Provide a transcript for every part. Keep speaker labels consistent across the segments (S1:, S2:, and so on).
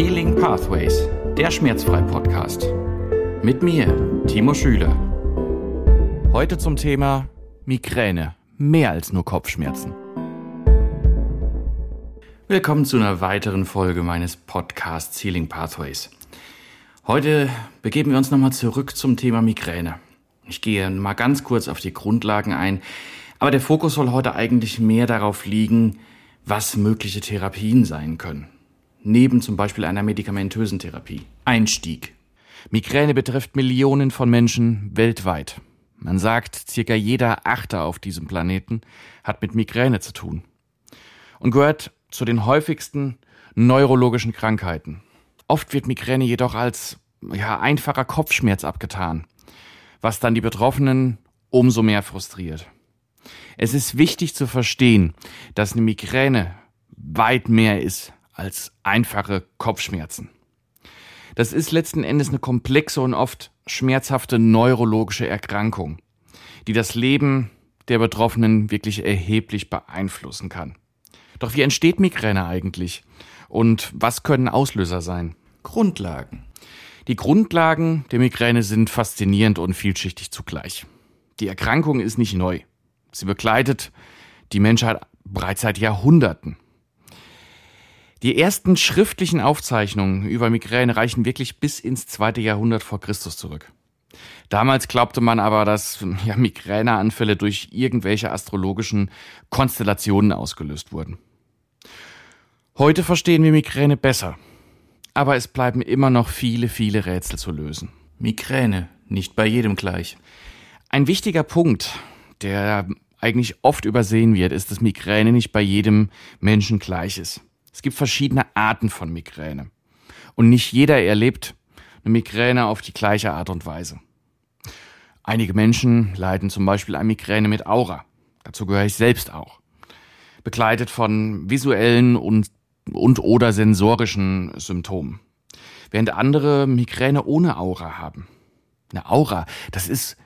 S1: Healing Pathways, der Schmerzfrei-Podcast. Mit mir, Timo Schüler. Heute zum Thema Migräne, mehr als nur Kopfschmerzen. Willkommen zu einer weiteren Folge meines Podcasts Healing Pathways. Heute begeben wir uns nochmal zurück zum Thema Migräne. Ich gehe mal ganz kurz auf die Grundlagen ein, aber der Fokus soll heute eigentlich mehr darauf liegen, was mögliche Therapien sein können neben zum Beispiel einer medikamentösen Therapie. Einstieg. Migräne betrifft Millionen von Menschen weltweit. Man sagt, circa jeder Achter auf diesem Planeten hat mit Migräne zu tun und gehört zu den häufigsten neurologischen Krankheiten. Oft wird Migräne jedoch als ja, einfacher Kopfschmerz abgetan, was dann die Betroffenen umso mehr frustriert. Es ist wichtig zu verstehen, dass eine Migräne weit mehr ist als einfache Kopfschmerzen. Das ist letzten Endes eine komplexe und oft schmerzhafte neurologische Erkrankung, die das Leben der Betroffenen wirklich erheblich beeinflussen kann. Doch wie entsteht Migräne eigentlich? Und was können Auslöser sein? Grundlagen. Die Grundlagen der Migräne sind faszinierend und vielschichtig zugleich. Die Erkrankung ist nicht neu. Sie begleitet die Menschheit bereits seit Jahrhunderten. Die ersten schriftlichen Aufzeichnungen über Migräne reichen wirklich bis ins zweite Jahrhundert vor Christus zurück. Damals glaubte man aber, dass ja, Migräneanfälle durch irgendwelche astrologischen Konstellationen ausgelöst wurden. Heute verstehen wir Migräne besser, aber es bleiben immer noch viele, viele Rätsel zu lösen. Migräne, nicht bei jedem gleich. Ein wichtiger Punkt, der eigentlich oft übersehen wird, ist, dass Migräne nicht bei jedem Menschen gleich ist. Es gibt verschiedene Arten von Migräne. Und nicht jeder erlebt eine Migräne auf die gleiche Art und Weise. Einige Menschen leiden zum Beispiel an Migräne mit Aura. Dazu gehöre ich selbst auch. Begleitet von visuellen und, und oder sensorischen Symptomen. Während andere Migräne ohne Aura haben. Eine Aura, das ist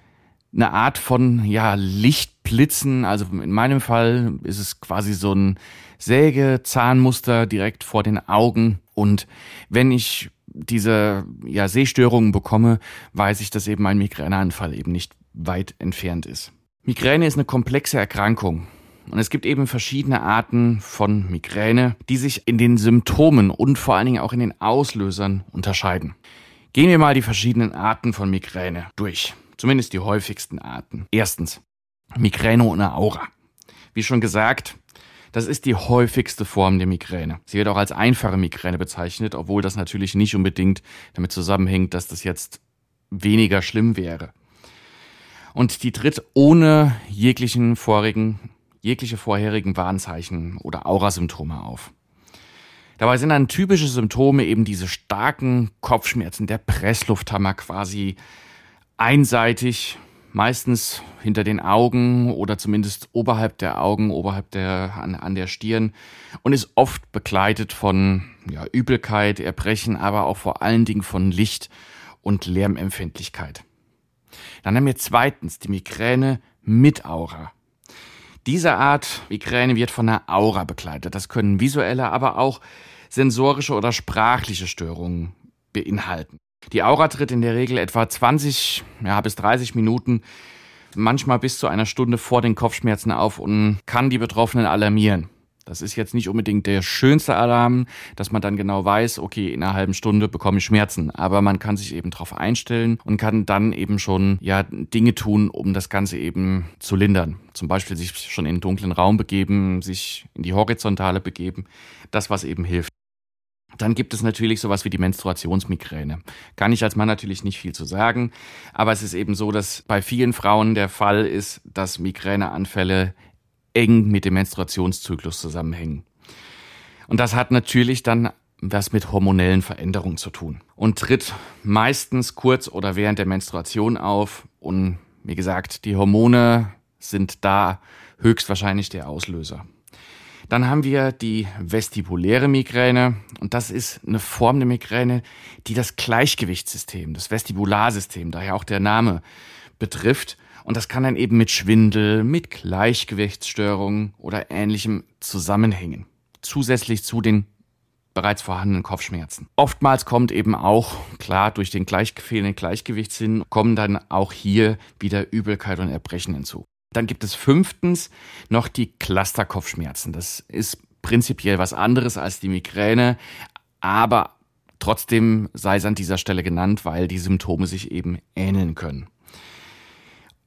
S1: eine Art von ja, Lichtblitzen. Also in meinem Fall ist es quasi so ein Sägezahnmuster direkt vor den Augen. Und wenn ich diese ja, Sehstörungen bekomme, weiß ich, dass eben ein Migräneanfall eben nicht weit entfernt ist. Migräne ist eine komplexe Erkrankung. Und es gibt eben verschiedene Arten von Migräne, die sich in den Symptomen und vor allen Dingen auch in den Auslösern unterscheiden. Gehen wir mal die verschiedenen Arten von Migräne durch. Zumindest die häufigsten Arten. Erstens, Migräne ohne Aura. Wie schon gesagt, das ist die häufigste Form der Migräne. Sie wird auch als einfache Migräne bezeichnet, obwohl das natürlich nicht unbedingt damit zusammenhängt, dass das jetzt weniger schlimm wäre. Und die tritt ohne jeglichen vorigen, jegliche vorherigen Warnzeichen oder Aurasymptome auf. Dabei sind dann typische Symptome eben diese starken Kopfschmerzen, der Presslufthammer quasi einseitig meistens hinter den Augen oder zumindest oberhalb der Augen, oberhalb der, an, an der Stirn und ist oft begleitet von ja, Übelkeit, Erbrechen, aber auch vor allen Dingen von Licht- und Lärmempfindlichkeit. Dann haben wir zweitens die Migräne mit Aura. Diese Art Migräne wird von einer Aura begleitet. Das können visuelle, aber auch sensorische oder sprachliche Störungen beinhalten. Die Aura tritt in der Regel etwa 20 ja, bis 30 Minuten, manchmal bis zu einer Stunde vor den Kopfschmerzen auf und kann die Betroffenen alarmieren. Das ist jetzt nicht unbedingt der schönste Alarm, dass man dann genau weiß, okay, in einer halben Stunde bekomme ich Schmerzen. Aber man kann sich eben darauf einstellen und kann dann eben schon ja Dinge tun, um das Ganze eben zu lindern. Zum Beispiel sich schon in den dunklen Raum begeben, sich in die Horizontale begeben. Das, was eben hilft. Dann gibt es natürlich sowas wie die Menstruationsmigräne. Kann ich als Mann natürlich nicht viel zu sagen, aber es ist eben so, dass bei vielen Frauen der Fall ist, dass Migräneanfälle eng mit dem Menstruationszyklus zusammenhängen. Und das hat natürlich dann was mit hormonellen Veränderungen zu tun und tritt meistens kurz oder während der Menstruation auf und wie gesagt, die Hormone sind da höchstwahrscheinlich der Auslöser. Dann haben wir die vestibuläre Migräne und das ist eine Form der Migräne, die das Gleichgewichtssystem, das Vestibularsystem, daher auch der Name, betrifft. Und das kann dann eben mit Schwindel, mit Gleichgewichtsstörungen oder ähnlichem zusammenhängen. Zusätzlich zu den bereits vorhandenen Kopfschmerzen. Oftmals kommt eben auch, klar, durch den gleich, fehlenden Gleichgewichtssinn, kommen dann auch hier wieder Übelkeit und Erbrechen hinzu. Dann gibt es fünftens noch die Clusterkopfschmerzen. Das ist prinzipiell was anderes als die Migräne, aber trotzdem sei es an dieser Stelle genannt, weil die Symptome sich eben ähneln können.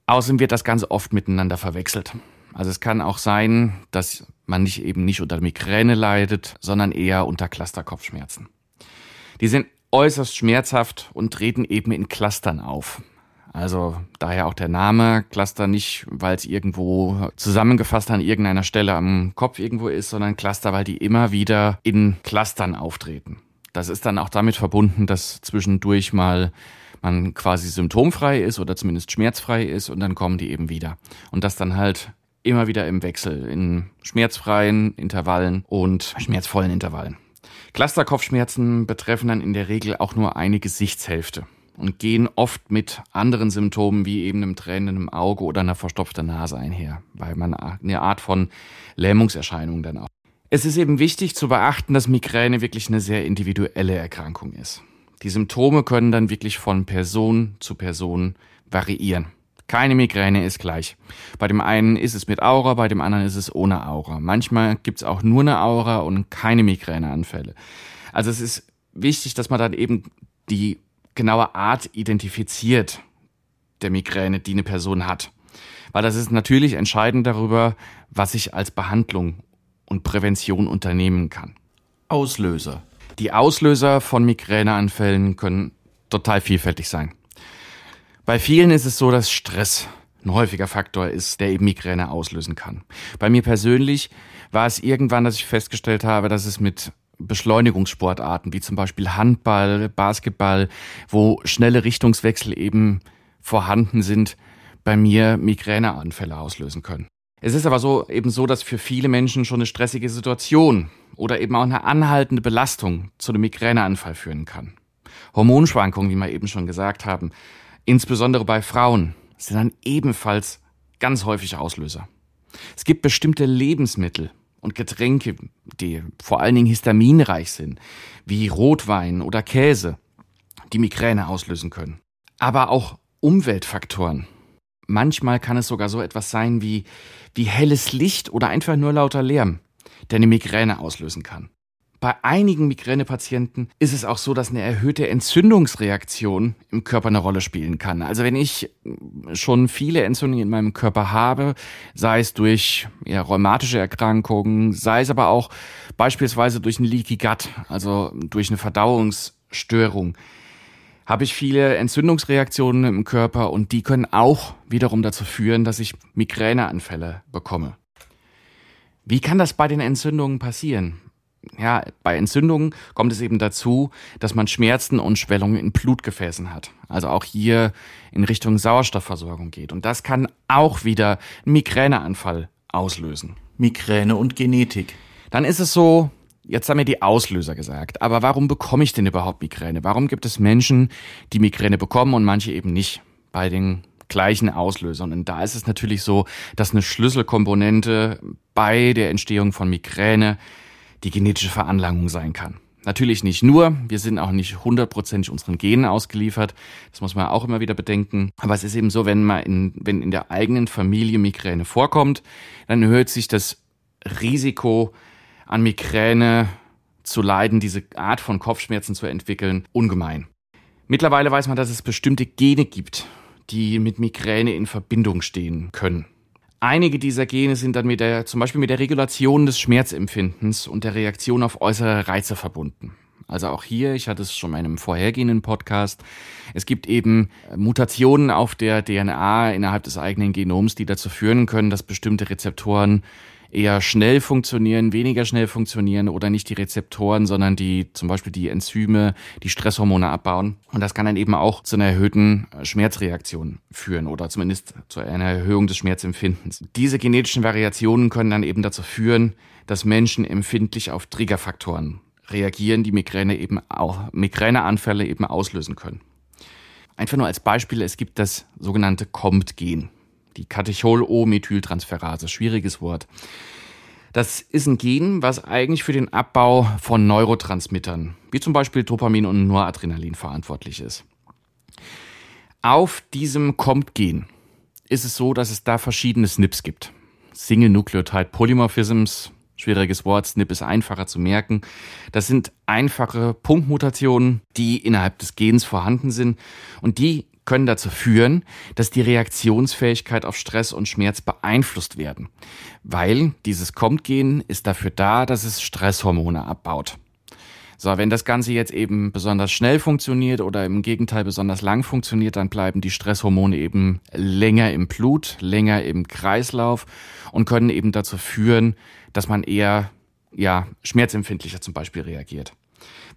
S1: Außerdem wird das ganz oft miteinander verwechselt. Also es kann auch sein, dass man nicht eben nicht unter Migräne leidet, sondern eher unter Clusterkopfschmerzen. Die sind äußerst schmerzhaft und treten eben in Clustern auf. Also daher auch der Name Cluster nicht, weil es irgendwo zusammengefasst an irgendeiner Stelle am Kopf irgendwo ist, sondern Cluster, weil die immer wieder in Clustern auftreten. Das ist dann auch damit verbunden, dass zwischendurch mal man quasi symptomfrei ist oder zumindest schmerzfrei ist und dann kommen die eben wieder. Und das dann halt immer wieder im Wechsel, in schmerzfreien Intervallen und schmerzvollen Intervallen. Clusterkopfschmerzen betreffen dann in der Regel auch nur eine Gesichtshälfte und gehen oft mit anderen Symptomen wie eben einem tränenden Auge oder einer verstopften Nase einher, weil man eine Art von Lähmungserscheinung dann auch. Es ist eben wichtig zu beachten, dass Migräne wirklich eine sehr individuelle Erkrankung ist. Die Symptome können dann wirklich von Person zu Person variieren. Keine Migräne ist gleich. Bei dem einen ist es mit Aura, bei dem anderen ist es ohne Aura. Manchmal gibt es auch nur eine Aura und keine Migräneanfälle. Also es ist wichtig, dass man dann eben die genaue Art identifiziert der Migräne, die eine Person hat. Weil das ist natürlich entscheidend darüber, was ich als Behandlung und Prävention unternehmen kann.
S2: Auslöser.
S1: Die Auslöser von Migräneanfällen können total vielfältig sein. Bei vielen ist es so, dass Stress ein häufiger Faktor ist, der eben Migräne auslösen kann. Bei mir persönlich war es irgendwann, dass ich festgestellt habe, dass es mit Beschleunigungssportarten wie zum Beispiel Handball, Basketball, wo schnelle Richtungswechsel eben vorhanden sind, bei mir Migräneanfälle auslösen können. Es ist aber so eben so, dass für viele Menschen schon eine stressige Situation oder eben auch eine anhaltende Belastung zu einem Migräneanfall führen kann. Hormonschwankungen, wie wir eben schon gesagt haben, insbesondere bei Frauen, sind dann ebenfalls ganz häufig Auslöser. Es gibt bestimmte Lebensmittel und Getränke, die vor allen Dingen histaminreich sind, wie Rotwein oder Käse, die Migräne auslösen können. Aber auch Umweltfaktoren. Manchmal kann es sogar so etwas sein wie, wie helles Licht oder einfach nur lauter Lärm der eine Migräne auslösen kann. Bei einigen Migränepatienten ist es auch so, dass eine erhöhte Entzündungsreaktion im Körper eine Rolle spielen kann. Also wenn ich schon viele Entzündungen in meinem Körper habe, sei es durch ja, rheumatische Erkrankungen, sei es aber auch beispielsweise durch ein Leaky Gut, also durch eine Verdauungsstörung, habe ich viele Entzündungsreaktionen im Körper und die können auch wiederum dazu führen, dass ich Migräneanfälle bekomme. Wie kann das bei den Entzündungen passieren? Ja, bei Entzündungen kommt es eben dazu, dass man Schmerzen und Schwellungen in Blutgefäßen hat. Also auch hier in Richtung Sauerstoffversorgung geht. Und das kann auch wieder einen Migräneanfall auslösen.
S2: Migräne und Genetik.
S1: Dann ist es so, jetzt haben wir die Auslöser gesagt. Aber warum bekomme ich denn überhaupt Migräne? Warum gibt es Menschen, die Migräne bekommen und manche eben nicht? Bei den gleichen Auslösern. Und da ist es natürlich so, dass eine Schlüsselkomponente bei der Entstehung von Migräne die genetische Veranlagung sein kann. Natürlich nicht nur, wir sind auch nicht hundertprozentig unseren Genen ausgeliefert, das muss man auch immer wieder bedenken. Aber es ist eben so, wenn man in, wenn in der eigenen Familie Migräne vorkommt, dann erhöht sich das Risiko an Migräne zu leiden, diese Art von Kopfschmerzen zu entwickeln, ungemein. Mittlerweile weiß man, dass es bestimmte Gene gibt, die mit Migräne in Verbindung stehen können. Einige dieser Gene sind dann mit der, zum Beispiel mit der Regulation des Schmerzempfindens und der Reaktion auf äußere Reize verbunden. Also auch hier, ich hatte es schon in einem vorhergehenden Podcast, es gibt eben Mutationen auf der DNA innerhalb des eigenen Genoms, die dazu führen können, dass bestimmte Rezeptoren eher schnell funktionieren, weniger schnell funktionieren oder nicht die Rezeptoren, sondern die zum Beispiel die Enzyme, die Stresshormone abbauen. Und das kann dann eben auch zu einer erhöhten äh, Schmerzreaktion führen oder zumindest zu einer Erhöhung des Schmerzempfindens. Diese genetischen Variationen können dann eben dazu führen, dass Menschen empfindlich auf Triggerfaktoren reagieren, die Migräne eben auch, Migräneanfälle eben auslösen können. Einfach nur als Beispiel, es gibt das sogenannte COMT-Gen die Katechol-O-Methyltransferase, schwieriges Wort. Das ist ein Gen, was eigentlich für den Abbau von Neurotransmittern, wie zum Beispiel Dopamin und Noradrenalin, verantwortlich ist. Auf diesem COMT-Gen ist es so, dass es da verschiedene SNPs gibt. Single Nucleotide Polymorphisms, schwieriges Wort, SNP ist einfacher zu merken. Das sind einfache Punktmutationen, die innerhalb des Gens vorhanden sind und die können dazu führen, dass die Reaktionsfähigkeit auf Stress und Schmerz beeinflusst werden, weil dieses COMT-Gen ist dafür da, dass es Stresshormone abbaut. So, wenn das Ganze jetzt eben besonders schnell funktioniert oder im Gegenteil besonders lang funktioniert, dann bleiben die Stresshormone eben länger im Blut, länger im Kreislauf und können eben dazu führen, dass man eher ja, schmerzempfindlicher zum Beispiel reagiert.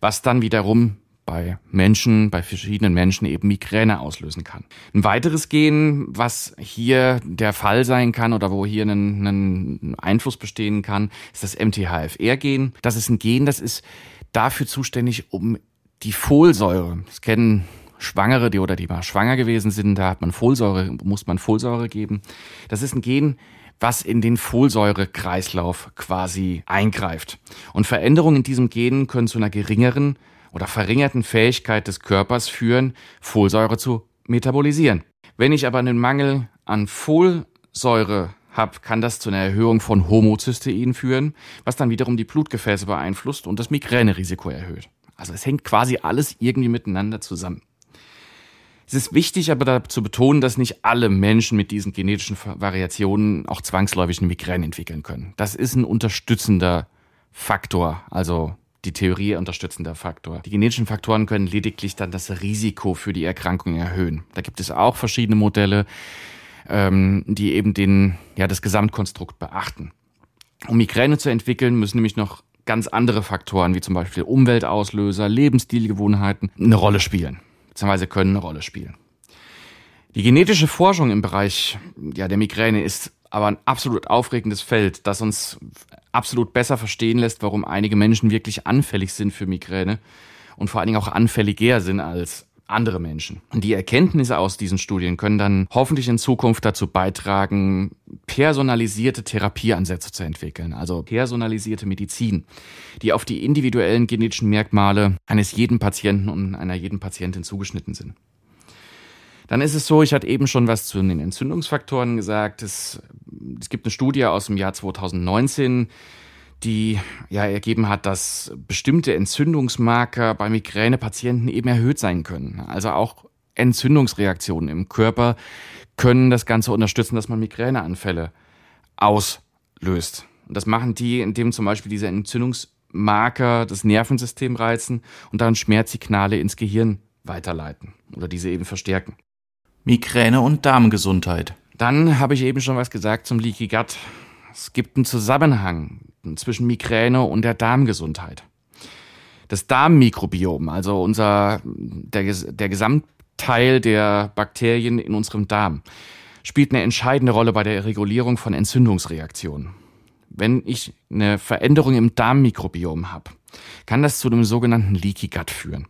S1: Was dann wiederum bei Menschen, bei verschiedenen Menschen eben Migräne auslösen kann. Ein weiteres Gen, was hier der Fall sein kann oder wo hier ein, ein Einfluss bestehen kann, ist das MTHFR-Gen. Das ist ein Gen, das ist dafür zuständig, um die Folsäure, das kennen Schwangere, die oder die mal schwanger gewesen sind, da hat man Folsäure, muss man Folsäure geben. Das ist ein Gen, was in den Folsäurekreislauf quasi eingreift. Und Veränderungen in diesem Gen können zu einer geringeren oder verringerten Fähigkeit des Körpers führen, Folsäure zu metabolisieren. Wenn ich aber einen Mangel an Folsäure habe, kann das zu einer Erhöhung von Homozystein führen, was dann wiederum die Blutgefäße beeinflusst und das Migränerisiko erhöht. Also es hängt quasi alles irgendwie miteinander zusammen. Es ist wichtig aber zu betonen, dass nicht alle Menschen mit diesen genetischen Variationen auch zwangsläufig eine Migräne entwickeln können. Das ist ein unterstützender Faktor, also die Theorie unterstützender Faktor. Die genetischen Faktoren können lediglich dann das Risiko für die Erkrankung erhöhen. Da gibt es auch verschiedene Modelle, ähm, die eben den, ja, das Gesamtkonstrukt beachten. Um Migräne zu entwickeln, müssen nämlich noch ganz andere Faktoren, wie zum Beispiel Umweltauslöser, Lebensstilgewohnheiten, eine Rolle spielen, beziehungsweise können eine Rolle spielen. Die genetische Forschung im Bereich ja, der Migräne ist aber ein absolut aufregendes Feld, das uns absolut besser verstehen lässt, warum einige Menschen wirklich anfällig sind für Migräne und vor allen Dingen auch anfälliger sind als andere Menschen. Und die Erkenntnisse aus diesen Studien können dann hoffentlich in Zukunft dazu beitragen, personalisierte Therapieansätze zu entwickeln, also personalisierte Medizin, die auf die individuellen genetischen Merkmale eines jeden Patienten und einer jeden Patientin zugeschnitten sind. Dann ist es so, ich hatte eben schon was zu den Entzündungsfaktoren gesagt. Es, es gibt eine Studie aus dem Jahr 2019, die ja ergeben hat, dass bestimmte Entzündungsmarker bei Migränepatienten eben erhöht sein können. Also auch Entzündungsreaktionen im Körper können das Ganze unterstützen, dass man Migräneanfälle auslöst. Und das machen die, indem zum Beispiel diese Entzündungsmarker das Nervensystem reizen und dann Schmerzsignale ins Gehirn weiterleiten oder diese eben verstärken.
S2: Migräne und Darmgesundheit.
S1: Dann habe ich eben schon was gesagt zum Leaky Gut. Es gibt einen Zusammenhang zwischen Migräne und der Darmgesundheit. Das Darmmikrobiom, also unser, der, der Gesamtteil der Bakterien in unserem Darm, spielt eine entscheidende Rolle bei der Regulierung von Entzündungsreaktionen. Wenn ich eine Veränderung im Darmmikrobiom habe, kann das zu einem sogenannten Leaky Gut führen.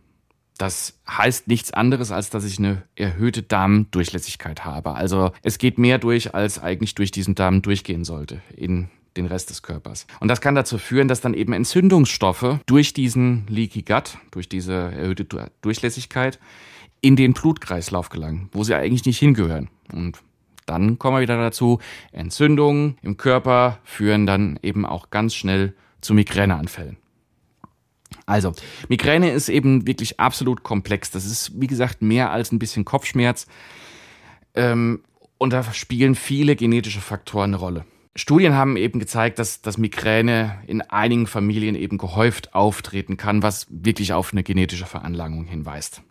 S1: Das heißt nichts anderes, als dass ich eine erhöhte Darmdurchlässigkeit habe. Also es geht mehr durch, als eigentlich durch diesen Darm durchgehen sollte in den Rest des Körpers. Und das kann dazu führen, dass dann eben Entzündungsstoffe durch diesen Leaky Gut, durch diese erhöhte Durchlässigkeit, in den Blutkreislauf gelangen, wo sie eigentlich nicht hingehören. Und dann kommen wir wieder dazu, Entzündungen im Körper führen dann eben auch ganz schnell zu Migräneanfällen. Also, Migräne ist eben wirklich absolut komplex. Das ist, wie gesagt, mehr als ein bisschen Kopfschmerz. Ähm, und da spielen viele genetische Faktoren eine Rolle. Studien haben eben gezeigt, dass, dass Migräne in einigen Familien eben gehäuft auftreten kann, was wirklich auf eine genetische Veranlagung hinweist.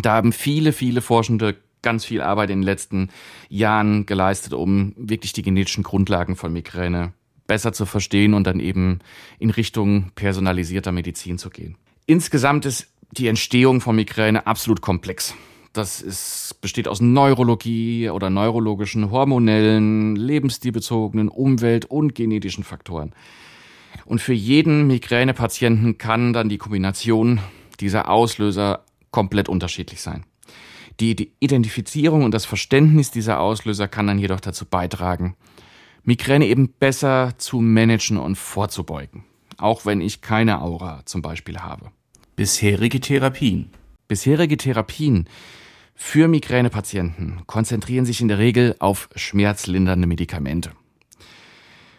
S1: Da haben viele, viele Forschende ganz viel Arbeit in den letzten Jahren geleistet, um wirklich die genetischen Grundlagen von Migräne besser zu verstehen und dann eben in Richtung personalisierter Medizin zu gehen. Insgesamt ist die Entstehung von Migräne absolut komplex. Das ist, besteht aus Neurologie oder neurologischen, hormonellen, lebensstilbezogenen, Umwelt- und genetischen Faktoren. Und für jeden Migränepatienten kann dann die Kombination dieser Auslöser komplett unterschiedlich sein. Die, die Identifizierung und das Verständnis dieser Auslöser kann dann jedoch dazu beitragen, Migräne eben besser zu managen und vorzubeugen. Auch wenn ich keine Aura zum Beispiel habe.
S2: Bisherige Therapien.
S1: Bisherige Therapien für Migränepatienten konzentrieren sich in der Regel auf schmerzlindernde Medikamente.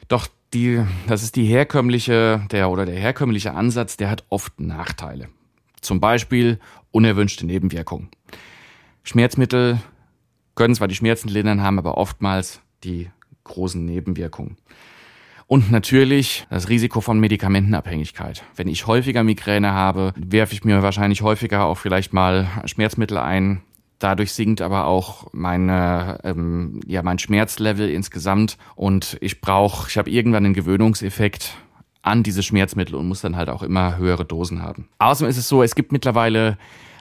S1: Doch die, das ist die herkömmliche, der oder der herkömmliche Ansatz, der hat oft Nachteile. Zum Beispiel unerwünschte Nebenwirkungen. Schmerzmittel können zwar die Schmerzen lindern, haben aber oftmals die großen Nebenwirkungen. Und natürlich das Risiko von Medikamentenabhängigkeit. Wenn ich häufiger Migräne habe, werfe ich mir wahrscheinlich häufiger auch vielleicht mal Schmerzmittel ein. Dadurch sinkt aber auch meine, ähm, ja, mein Schmerzlevel insgesamt und ich brauche, ich habe irgendwann einen Gewöhnungseffekt an diese Schmerzmittel und muss dann halt auch immer höhere Dosen haben. Außerdem ist es so, es gibt mittlerweile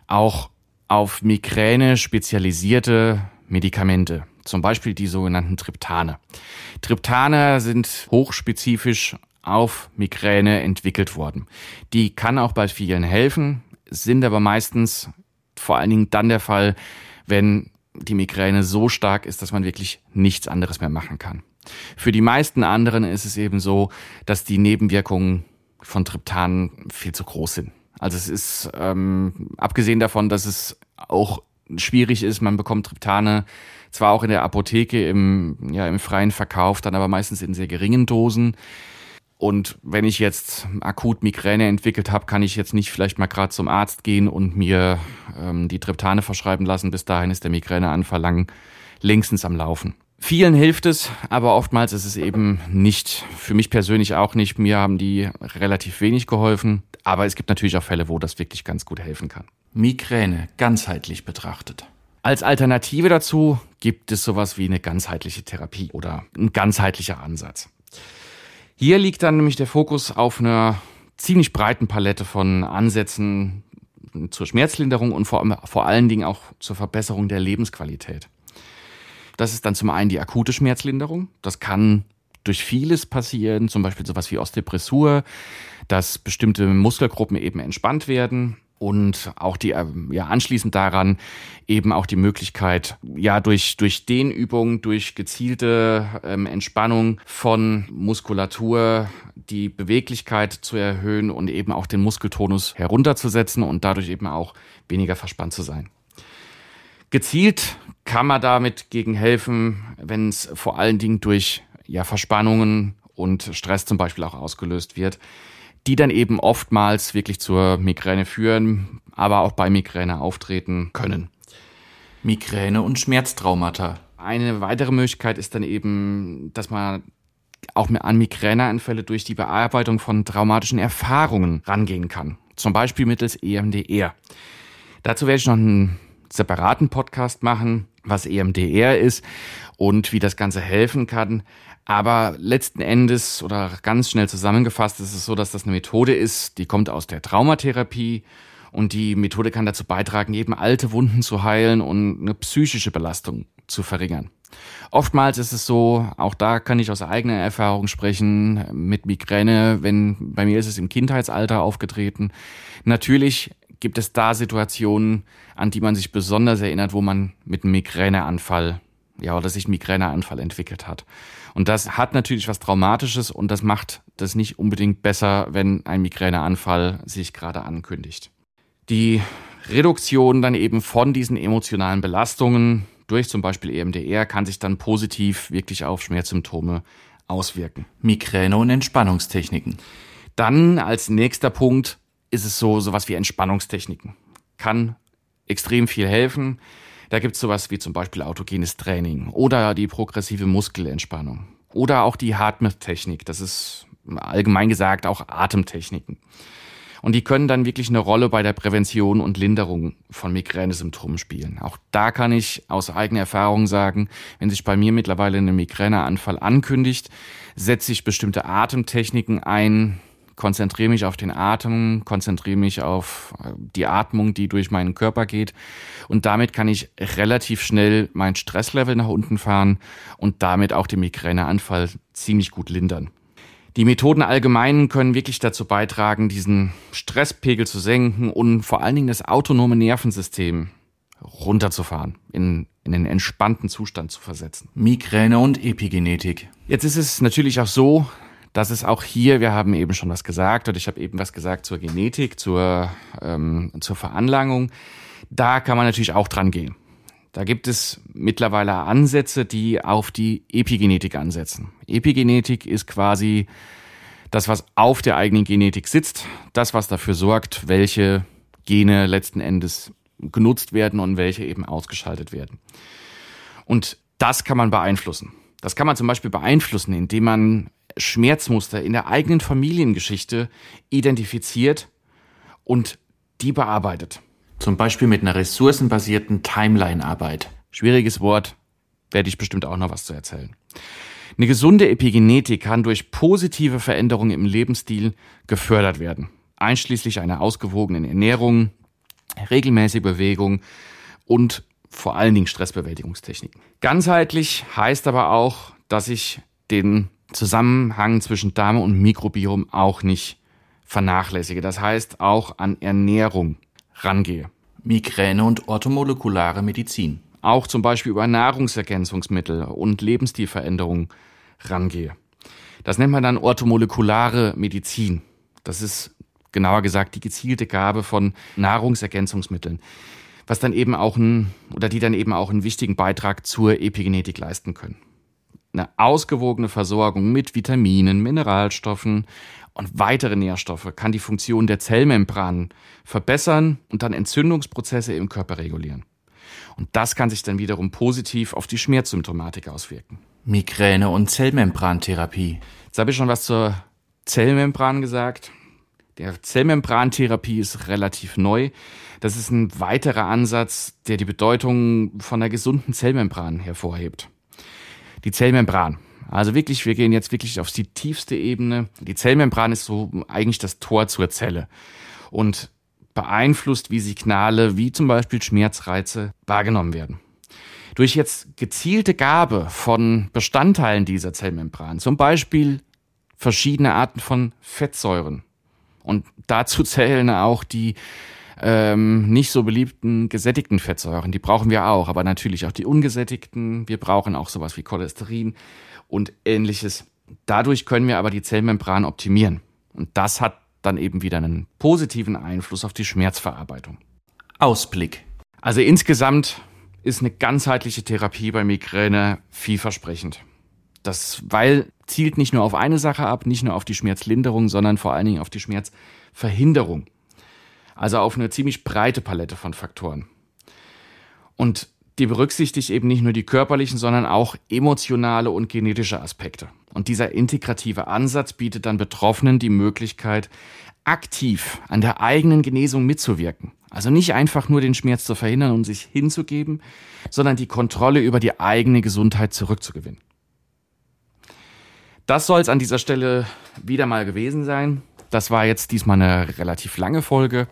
S1: auch auf Migräne spezialisierte Medikamente, zum Beispiel die sogenannten Triptane. Triptane sind hochspezifisch auf Migräne entwickelt worden. Die kann auch bei vielen helfen, sind aber meistens vor allen Dingen dann der Fall, wenn die Migräne so stark ist, dass man wirklich nichts anderes mehr machen kann. Für die meisten anderen ist es eben so, dass die Nebenwirkungen von Triptanen viel zu groß sind. Also es ist, ähm, abgesehen davon, dass es auch schwierig ist, man bekommt Triptane zwar auch in der Apotheke im, ja, im freien Verkauf, dann aber meistens in sehr geringen Dosen. Und wenn ich jetzt akut Migräne entwickelt habe, kann ich jetzt nicht vielleicht mal gerade zum Arzt gehen und mir ähm, die Triptane verschreiben lassen. Bis dahin ist der Migräneanfall lang längstens am Laufen. Vielen hilft es, aber oftmals ist es eben nicht, für mich persönlich auch nicht. Mir haben die relativ wenig geholfen, aber es gibt natürlich auch Fälle, wo das wirklich ganz gut helfen kann.
S2: Migräne ganzheitlich betrachtet.
S1: Als Alternative dazu gibt es sowas wie eine ganzheitliche Therapie oder ein ganzheitlicher Ansatz. Hier liegt dann nämlich der Fokus auf einer ziemlich breiten Palette von Ansätzen zur Schmerzlinderung und vor, vor allen Dingen auch zur Verbesserung der Lebensqualität. Das ist dann zum einen die akute Schmerzlinderung. Das kann durch vieles passieren, zum Beispiel sowas wie Osteopressur, dass bestimmte Muskelgruppen eben entspannt werden und auch die äh, ja anschließend daran eben auch die Möglichkeit ja durch durch Dehnübungen durch gezielte ähm, Entspannung von Muskulatur die Beweglichkeit zu erhöhen und eben auch den Muskeltonus herunterzusetzen und dadurch eben auch weniger verspannt zu sein. Gezielt kann man damit gegen helfen, wenn es vor allen Dingen durch ja, Verspannungen und Stress zum Beispiel auch ausgelöst wird, die dann eben oftmals wirklich zur Migräne führen, aber auch bei Migräne auftreten können.
S2: Migräne und Schmerztraumata.
S1: Eine weitere Möglichkeit ist dann eben, dass man auch an Migräneanfälle durch die Bearbeitung von traumatischen Erfahrungen rangehen kann. Zum Beispiel mittels EMDR. Dazu werde ich noch einen separaten Podcast machen, was EMDR ist und wie das Ganze helfen kann. Aber letzten Endes oder ganz schnell zusammengefasst ist es so, dass das eine Methode ist, die kommt aus der Traumatherapie und die Methode kann dazu beitragen, eben alte Wunden zu heilen und eine psychische Belastung zu verringern. Oftmals ist es so, auch da kann ich aus eigener Erfahrung sprechen, mit Migräne, wenn, bei mir ist es im Kindheitsalter aufgetreten. Natürlich gibt es da Situationen, an die man sich besonders erinnert, wo man mit einem Migräneanfall, ja, oder sich Migräneanfall entwickelt hat. Und das hat natürlich was Traumatisches und das macht das nicht unbedingt besser, wenn ein Migräneanfall sich gerade ankündigt. Die Reduktion dann eben von diesen emotionalen Belastungen durch zum Beispiel EMDR kann sich dann positiv wirklich auf Schmerzsymptome auswirken.
S2: Migräne und Entspannungstechniken.
S1: Dann als nächster Punkt ist es so sowas wie Entspannungstechniken. Kann extrem viel helfen. Da gibt es sowas wie zum Beispiel autogenes Training oder die progressive Muskelentspannung oder auch die Hartmouth-Technik. Das ist allgemein gesagt auch Atemtechniken. Und die können dann wirklich eine Rolle bei der Prävention und Linderung von Migränesymptomen spielen. Auch da kann ich aus eigener Erfahrung sagen, wenn sich bei mir mittlerweile ein Migräneanfall ankündigt, setze ich bestimmte Atemtechniken ein, konzentriere mich auf den Atem, konzentriere mich auf äh, die Atmung, die durch meinen Körper geht. Und damit kann ich relativ schnell mein Stresslevel nach unten fahren und damit auch den Migräneanfall ziemlich gut lindern. Die Methoden allgemein können wirklich dazu beitragen, diesen Stresspegel zu senken und vor allen Dingen das autonome Nervensystem runterzufahren, in, in einen entspannten Zustand zu versetzen.
S2: Migräne und Epigenetik.
S1: Jetzt ist es natürlich auch so, dass es auch hier, wir haben eben schon was gesagt, und ich habe eben was gesagt zur Genetik, zur, ähm, zur Veranlagung. Da kann man natürlich auch dran gehen. Da gibt es mittlerweile Ansätze, die auf die Epigenetik ansetzen. Epigenetik ist quasi das, was auf der eigenen Genetik sitzt, das, was dafür sorgt, welche Gene letzten Endes genutzt werden und welche eben ausgeschaltet werden. Und das kann man beeinflussen. Das kann man zum Beispiel beeinflussen, indem man Schmerzmuster in der eigenen Familiengeschichte identifiziert und die bearbeitet.
S2: Zum Beispiel mit einer ressourcenbasierten Timeline-Arbeit.
S1: Schwieriges Wort, werde ich bestimmt auch noch was zu erzählen. Eine gesunde Epigenetik kann durch positive Veränderungen im Lebensstil gefördert werden, einschließlich einer ausgewogenen Ernährung, regelmäßige Bewegung und vor allen Dingen Stressbewältigungstechniken. Ganzheitlich heißt aber auch, dass ich den Zusammenhang zwischen Darm und Mikrobiom auch nicht vernachlässige. Das heißt auch an Ernährung rangehe.
S2: Migräne und orthomolekulare Medizin.
S1: Auch zum Beispiel über Nahrungsergänzungsmittel und Lebensstilveränderungen rangehe. Das nennt man dann orthomolekulare Medizin. Das ist genauer gesagt die gezielte Gabe von Nahrungsergänzungsmitteln, was dann eben auch ein, oder die dann eben auch einen wichtigen Beitrag zur Epigenetik leisten können. Eine ausgewogene Versorgung mit Vitaminen, Mineralstoffen und weitere Nährstoffe kann die Funktion der Zellmembran verbessern und dann Entzündungsprozesse im Körper regulieren. Und das kann sich dann wiederum positiv auf die Schmerzsymptomatik auswirken.
S2: Migräne und Zellmembrantherapie.
S1: Jetzt habe ich schon was zur Zellmembran gesagt. Der Zellmembrantherapie ist relativ neu. Das ist ein weiterer Ansatz, der die Bedeutung von einer gesunden Zellmembran hervorhebt. Die Zellmembran. Also wirklich, wir gehen jetzt wirklich auf die tiefste Ebene. Die Zellmembran ist so eigentlich das Tor zur Zelle und beeinflusst, wie Signale wie zum Beispiel Schmerzreize wahrgenommen werden. Durch jetzt gezielte Gabe von Bestandteilen dieser Zellmembran, zum Beispiel verschiedene Arten von Fettsäuren, und dazu zählen auch die ähm, nicht so beliebten gesättigten Fettsäuren. Die brauchen wir auch, aber natürlich auch die ungesättigten. Wir brauchen auch sowas wie Cholesterin und ähnliches. Dadurch können wir aber die Zellmembran optimieren. Und das hat dann eben wieder einen positiven Einfluss auf die Schmerzverarbeitung.
S2: Ausblick.
S1: Also insgesamt ist eine ganzheitliche Therapie bei Migräne vielversprechend. Das, weil zielt nicht nur auf eine Sache ab, nicht nur auf die Schmerzlinderung, sondern vor allen Dingen auf die Schmerzverhinderung. Also auf eine ziemlich breite Palette von Faktoren. Und die berücksichtigt eben nicht nur die körperlichen, sondern auch emotionale und genetische Aspekte. Und dieser integrative Ansatz bietet dann Betroffenen die Möglichkeit, aktiv an der eigenen Genesung mitzuwirken. Also nicht einfach nur den Schmerz zu verhindern und sich hinzugeben, sondern die Kontrolle über die eigene Gesundheit zurückzugewinnen. Das soll es an dieser Stelle wieder mal gewesen sein. Das war jetzt diesmal eine relativ lange Folge.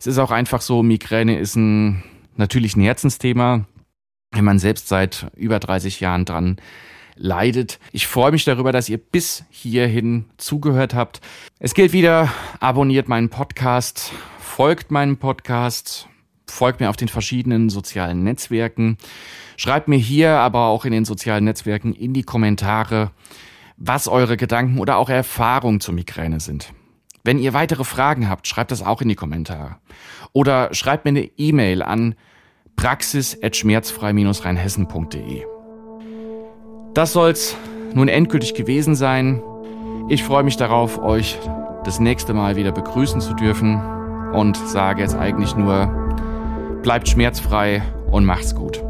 S1: Es ist auch einfach so, Migräne ist ein natürlich ein Herzensthema, wenn man selbst seit über 30 Jahren dran leidet. Ich freue mich darüber, dass ihr bis hierhin zugehört habt. Es gilt wieder, abonniert meinen Podcast, folgt meinem Podcast, folgt mir auf den verschiedenen sozialen Netzwerken, schreibt mir hier, aber auch in den sozialen Netzwerken in die Kommentare, was eure Gedanken oder auch Erfahrungen zur Migräne sind. Wenn ihr weitere Fragen habt, schreibt das auch in die Kommentare. Oder schreibt mir eine E-Mail an praxis.schmerzfrei-rheinhessen.de. Das soll's nun endgültig gewesen sein. Ich freue mich darauf, euch das nächste Mal wieder begrüßen zu dürfen und sage jetzt eigentlich nur, bleibt schmerzfrei und macht's gut.